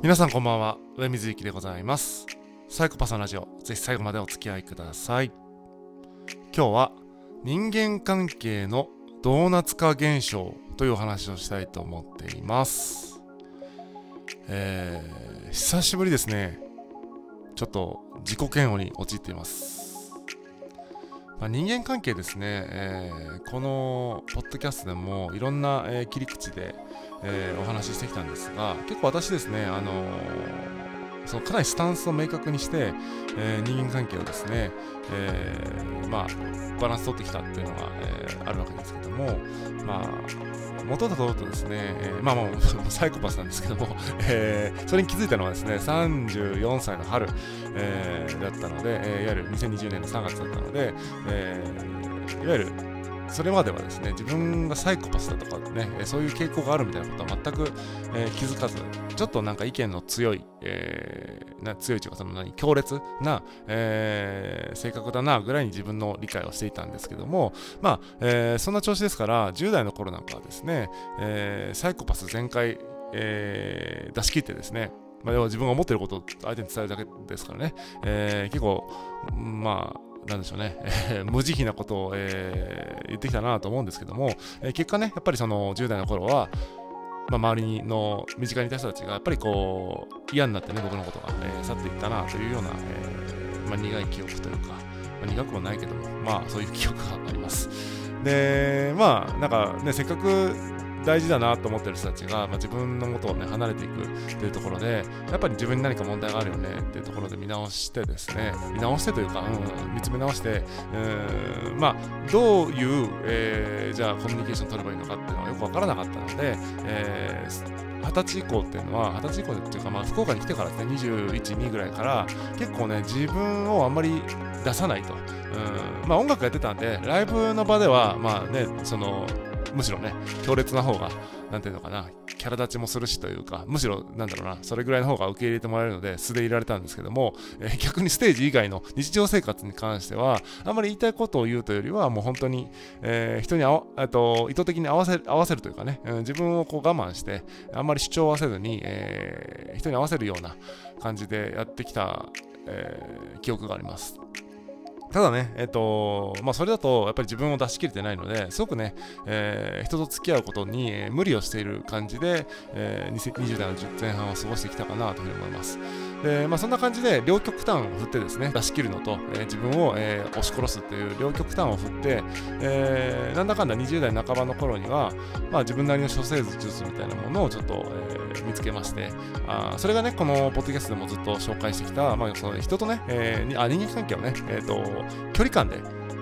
皆さんこんばんは。上水幸でございます。サイコパスのラジオ。ぜひ最後までお付き合いください。今日は人間関係のドーナツ化現象というお話をしたいと思っています。えー、久しぶりですね。ちょっと自己嫌悪に陥っています。まあ、人間関係ですね、えー、このポッドキャストでもいろんな、えー、切り口で、えー、お話ししてきたんですが結構私ですね、あのそのかなりスタンスを明確にして、え人間関係をですね、えまあ、バランス取ってきたっていうのが、えあるわけですけどもまあ元だととですね、え、まあまあ、サイコパスなんですけども、え、それに気づいたのはですね、34歳の春、え、だったので、え、いわゆる2020年の3月だったので、え、いわゆるそれまではですね、自分がサイコパスだとかね、そういう傾向があるみたいなことは全く、えー、気づかず、ちょっとなんか意見の強い、えー、な強いというか、その何、強烈な、えー、性格だなぐらいに自分の理解をしていたんですけども、まあ、え、そんな調子ですから、10代の頃なんかはですね、え、サイコパス全開、えー、出し切ってですね、まあ、要は自分が思ってることを相手に伝えるだけですからね、えー、結構、まあ、なんでしょうね、えー、無慈悲なことを、えー、言ってきたなと思うんですけども、えー、結果ね、やっぱりその10代の頃は、まあ、周りの身近にいた人たちがやっぱりこう嫌になってね僕のことが、えー、去っていったなというような、えーまあ、苦い記憶というか、まあ、苦くもないけどもまあそういう記憶があります。でまあなんかねせっかく大事だなと思ってる人たちが、まあ、自分の元をね離れていくっていうところでやっぱり自分に何か問題があるよねっていうところで見直してですね見直してというか、うん、見つめ直してうんまあどういう、えー、じゃあコミュニケーション取ればいいのかっていうのがよく分からなかったので、えー二十歳以降っていうのは、二十歳以降っていうか、まあ、福岡に来てからですね、21、2ぐらいから、結構ね、自分をあんまり出さないと。うんまあ、音楽やってたんで、ライブの場では、まあね、その、むしろね、強烈な方が、なんていうのかな、キャラ立ちもするしというか、むしろ、なんだろうな、それぐらいの方が受け入れてもらえるので、素でいられたんですけども、えー、逆にステージ以外の日常生活に関しては、あんまり言いたいことを言うというよりは、もう本当に、えー、人にあわと意図的に合わせ合わせるというかね、うん、自分をこう我慢して、あんまり主張はせずに、えー、人に合わせるような感じでやってきた、え記憶があります。ただね、えっ、と、まあ、それだと、やっぱり自分を出し切れてないので、すごくね、えー、人と付き合うことに、無理をしている感じで、えー、20代の前半を過ごしてきたかなというふうに思います。で、まあ、そんな感じで、両極端を振ってですね、出し切るのと、えー、自分を、えー、押し殺すっていう両極端を振って、えー、なんだかんだ20代半ばの頃には、まあ、自分なりの処世術みたいなものをちょっと、えー、見つけまして、あそれがね、このポッドキャストでもずっと紹介してきた、まあ、その人とね、えー、あ人間関係をね、えっ、ー、と、距離感で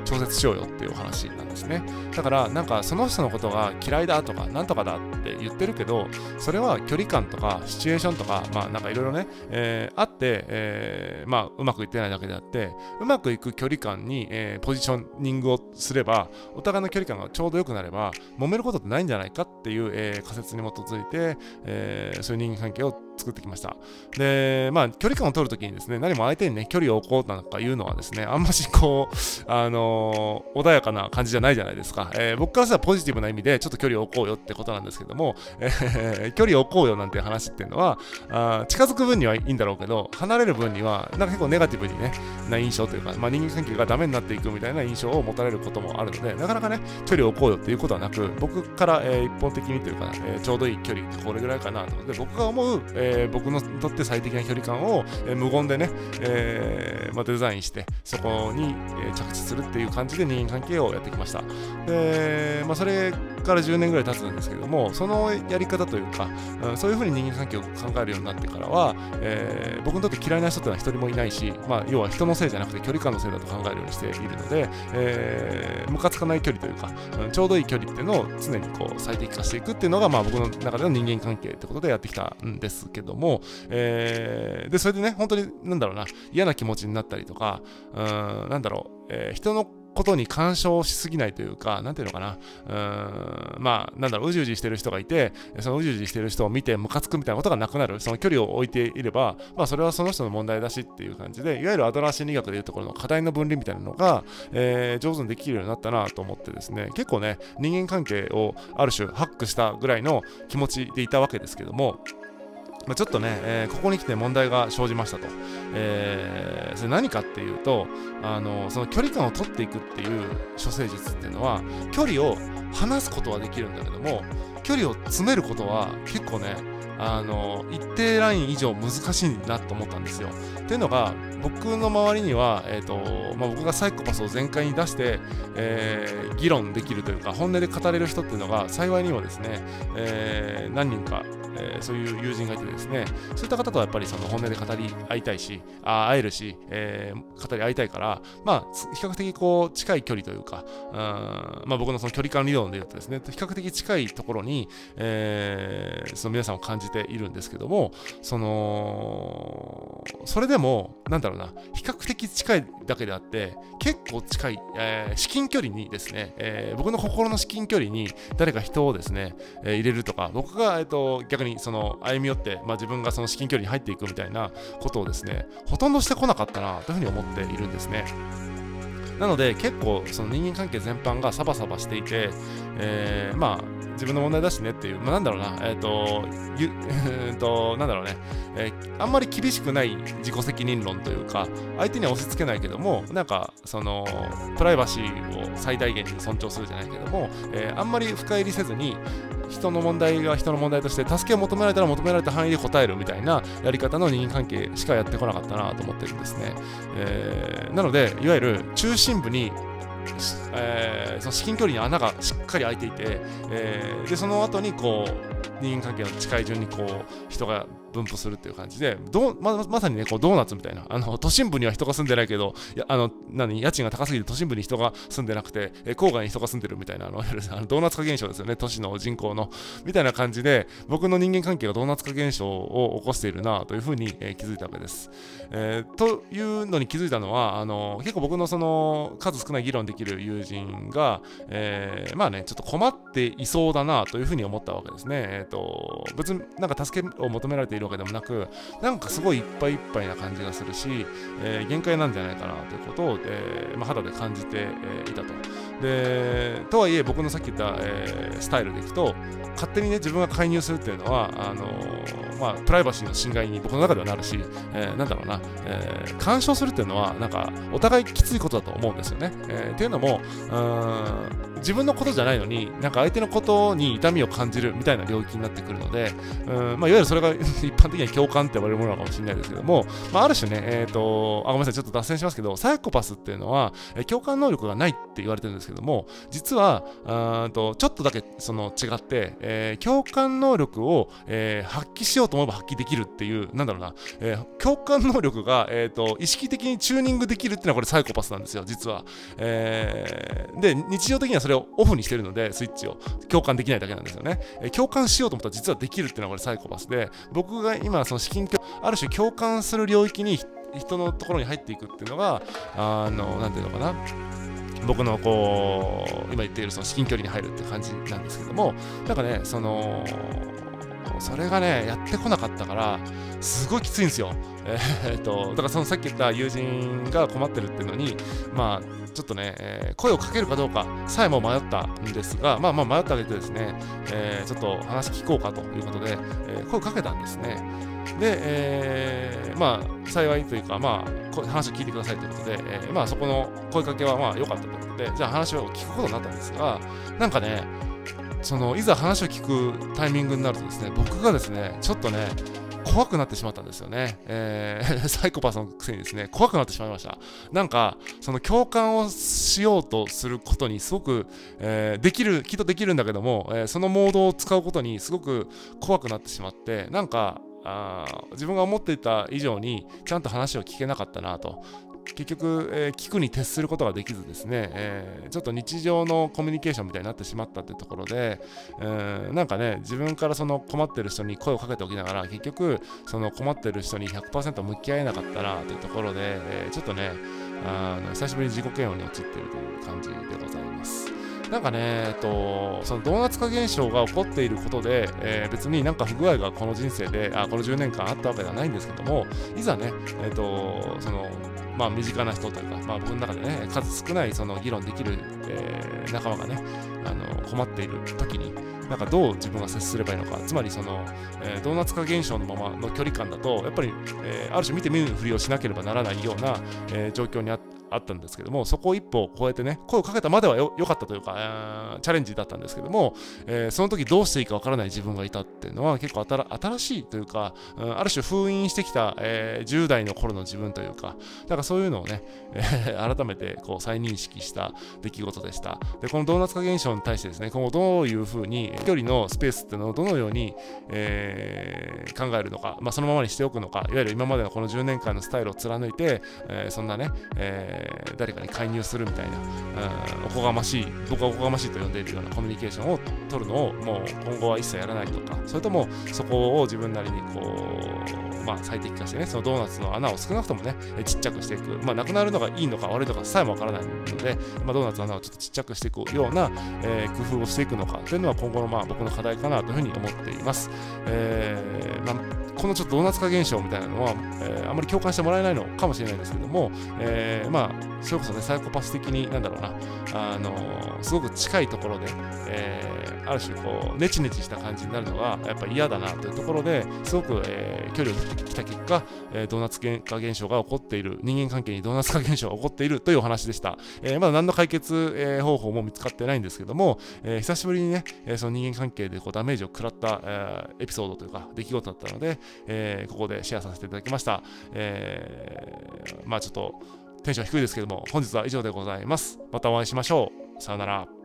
調節しようよっていうお話なんですね。だからなんかその人のことが嫌いだとかなんとかだって言ってるけど、それは距離感とかシチュエーションとか、まあなんかいろいろね、えー、あって、えー、まあうまくいってないだけであって、うまくいく距離感に、えー、ポジショニングをすれば、お互いの距離感がちょうど良くなれば、揉めることってないんじゃないかっていう、えー、仮説に基づいて、えー、そういう人間関係を作ってきました。で、まあ、距離感を取るときにですね、何も相手にね、距離を置こうなんか言うのはですね、あんましこう、あのー、穏やかな感じじゃないじゃないですか。えー、僕からしたらポジティブな意味で、ちょっと距離を置こうよってことなんですけども、えー、距離を置こうよなんて話っていうのは、あ近づく分にはいいんだろうけど、離れる分には、なんか結構ネガティブにね、な印象というか、まあ、人間関係がダメになっていくみたいな印象を持たれることもあるので、なかなかね、距離を置こうよっていうことはなく、僕から、えー、一方的にというか、えー、ちょうどいい距離ってこれぐらいかなと。で、僕が思う、えー、僕のとって最適な距離感を、えー、無言でね、えーまあ、デザインして、そこに、え、着地するっていう感じで人間関係をやってきました。で、まあ、それから10年ぐらい経つんですけども、そのやり方というか、うん、そういうふうに人間関係を考えるようになってからは、えー、僕にとって嫌いな人ってのは一人もいないし、まあ、要は人のせいじゃなくて距離感のせいだと考えるようにしているので、えー、ムカつかない距離というか、うん、ちょうどいい距離っていうのを常にこう最適化していくっていうのが、まあ、僕の中での人間関係ってことでやってきたんですけども、えー、で、それでね、本当に、なんだろうな、嫌な気持ちになったりとか、うん、なんだろう、えー、人のことに干渉しすぎないというか、なんていうのかな、うーん、まあ、なんだろう、うじうじしてる人がいて、そのうじうじしてる人を見てムカつくみたいなことがなくなる、その距離を置いていれば、まあ、それはその人の問題だしっていう感じで、いわゆるアドラー心理学でいうところの課題の分離みたいなのが、えー、上手にできるようになったなと思ってですね、結構ね、人間関係をある種ハックしたぐらいの気持ちでいたわけですけども、まあ、ちょっとね、えー、ここに来て問題が生じましたと。えー、それ何かっていうと、あのその距離感を取っていくっていう処世術っていうのは、距離を離すことはできるんだけども、距離を詰めることは結構ね、あの一定ライン以上難しいなと思ったんですよ。っていうのが僕の周りには、えーとまあ、僕がサイコパスを全開に出して、えー、議論できるというか本音で語れる人っていうのが幸いにもですね、えー、何人かえー、そういう友人がいてですね、そういった方とはやっぱりその本音で語り合いたいし、あ会えるし、えー、語り合いたいから、まあ、比較的こう、近い距離というか、うんまあ、僕のその距離感理論で言うとですね、比較的近いところに、えー、その皆さんを感じているんですけども、その、それでも、なんだろうな、比較的近いだけであって、結構近い、えー、至近距離にですね、えー、僕の心の至近距離に誰か人をですね、えー、入れるとか、僕が、えーと逆ににその歩み寄って、まあ、自分がその至近距離に入っていくみたいなことをですねほとんどしてこなかったなというふうに思っているんですね。なので結構その人間関係全般がサバサバしていて、えー、まあ自分の問題だしねっていう、まあ、なんだろうな、えっ、ー、と、ゆ、と、なんだろうね、えー、あんまり厳しくない自己責任論というか、相手には押し付けないけども、なんか、その、プライバシーを最大限に尊重するじゃないけども、えー、あんまり深入りせずに、人の問題が人の問題として助けを求められたら求められた範囲で答えるみたいなやり方の人間関係しかやってこなかったなと思ってるんですね。えー、なので、いわゆる中心部にえー、その至近距離に穴がしっかり開いていて、えー、でその後にこう人間関係の近い順にこう人が分布するっていう感じで、どままさにね、こうドーナツみたいな、あの都心部には人が住んでないけど、あの何家賃が高すぎて都心部に人が住んでなくて、え郊外に人が住んでるみたいなあの、あのドーナツ化現象ですよね、都市の人口の。みたいな感じで、僕の人間関係がドーナツ化現象を起こしているなというふうに、えー、気づいたわけです。えー、というのに気づいたのは、あの結構僕のその数少ない議論できる友人が、えー、まあね、ちょっと困っていそうだなというふうに思ったわけですね。えっ、と、別になんか助けを求められているわけでもなく、なんかすごいいっぱいいっぱいな感じがするし、えー、限界なんじゃないかなということを、えーまあ、肌で感じて、えー、いたと。で、とはいえ僕のさっき言った、えー、スタイルでいくと、勝手にね、自分が介入するっていうのは、あの、まあ、プライバシーの侵害に僕の中ではなるし、えー、なんだろうな、えー、干渉するっていうのは、なんか、お互いきついことだと思うんですよね。えー、っていうのも、自分のことじゃないのに、なんか相手のことに痛みを感じるみたいな領域になってくるので、うんまあ、いわゆるそれが 一般的には共感って呼ばれるものかもしれないですけども、まあ、ある種ね、え、ー、と、あ、ごめんなさい、ちょっと脱線しますけど、サイコパスっていうのは、え共感能力がないって言われてるんですけども、実は、あとちょっとだけその違って、えー、共感能力を、えー、発揮しようと思えば発揮できるっていう、なんだろうな、えー、共感能力が、えーと、意識的にチューニングできるっていうのはこれサイコパスなんですよ、実は。えー、で、日常的にはそれをオフにしてるので、スイッチを共感できないだけなんですよね。え、共感しようと思ったら実はできるっていうのはこれサイコパスで、僕が今、その至近距離ある種共感する領域に人のところに入っていくっていうのが、あの、何ていうのかな。僕のこう今言っているその至近距離に入るって感じなんですけどもなんかねそのそれがねやってこなかったからすごいきついんですよ。えー、っとだからそのさっき言った友人が困ってるっていうのにまあちょっとね、えー、声をかけるかどうかさえも迷ったんですがまあまあ迷ったあげてですね、えー、ちょっと話聞こうかということで、え声をかけたんですね。で、え、まあ、幸いというか、まあ、話を聞いてくださいということで、え、まあ、そこの声かけはまあ良かったということで、じゃあ話を聞くことになったんですが、なんかね、そのいざ話を聞くタイミングになるとですね、僕がですね、ちょっとね、怖くなってしまったんですよね。えー、サイコパスのくせにですね、怖くなってしまいました。なんか、その共感をしようとすることにすごく、えー、できる、きっとできるんだけども、えー、そのモードを使うことにすごく怖くなってしまって、なんか、あ自分が思っていた以上にちゃんと話を聞けなかったなと結局、えー、聞くに徹することができずですね、えー、ちょっと日常のコミュニケーションみたいになってしまったというところで、えー、なんかね自分からその困ってる人に声をかけておきながら結局その困ってる人に100%向き合えなかったなというところで、えちょっとねあの久しぶりに自己嫌悪に陥っているという感じでございます。なんかね、えっと、そのドーナツ化現象が起こっていることで、えー、別になんか不具合がこの人生で、あこの10年間あったわけではないんですけども、いざね、えっと、その、まあ、身近な人というか、まあ、僕の中でね、数少ないその議論できる、えー、仲間がね、あの困っている時に、なんかどう自分が接すればいいのかつまりその、えー、ドーナツ化現象のままの距離感だとやっぱり、えー、ある種見て見ぬふりをしなければならないような、えー、状況にあってあったんですけども、そこを一歩超えてね、声をかけたまでは良かったというか、チャレンジだったんですけども、えー、その時どうしていいかわからない自分がいたっていうのは結構新しいというか、うん、ある種封印してきた、えー、10代の頃の自分というか、だからそういうのをね、えー、改めてこう再認識した出来事でした。で、このドーナツ化現象に対してですね、今後どういうふうに、距離のスペースっていうのをどのように、えー、考えるのか、まあ、そのままにしておくのか、いわゆる今までのこの10年間のスタイルを貫いて、えー、そんなね、えー、誰かに介入するみたいな、うん、おこがましい、僕はおこがましいと呼んでいるようなコミュニケーションを取るのをもう今後は一切やらないとか、それともそこを自分なりにこう、まあ、最適化してね、そのドーナツの穴を少なくともね、ちっちゃくしていく、まあ、なくなるのがいいのか悪いのかさえもわからないので、まあ、ドーナツの穴をちょっとちっちゃくしていくような、えー、工夫をしていくのかというのは今後のまあ僕の課題かなというふうに思っています。えーまあこのちょっとドーナツ化現象みたいなのは、えー、あまり共感してもらえないのかもしれないですけども、えー、まあ、それこそね、サイコパス的に、なんだろうな、あのー、すごく近いところで、えー、ある種、こう、ネチネチした感じになるのが、やっぱ嫌だなというところですごく、えー、距離を取ってきた結果、えー、ドーナツ化現象が起こっている、人間関係にドーナツ化現象が起こっているというお話でした。えー、まだ何の解決、えー、方法も見つかってないんですけども、えー、久しぶりにね、えその人間関係でこうダメージを食らった、えー、エピソードというか、出来事だったので、えー、ここでシェアさせていただきました。えー、まあちょっとテンション低いですけども、本日は以上でございます。またお会いしましょう。さよなら。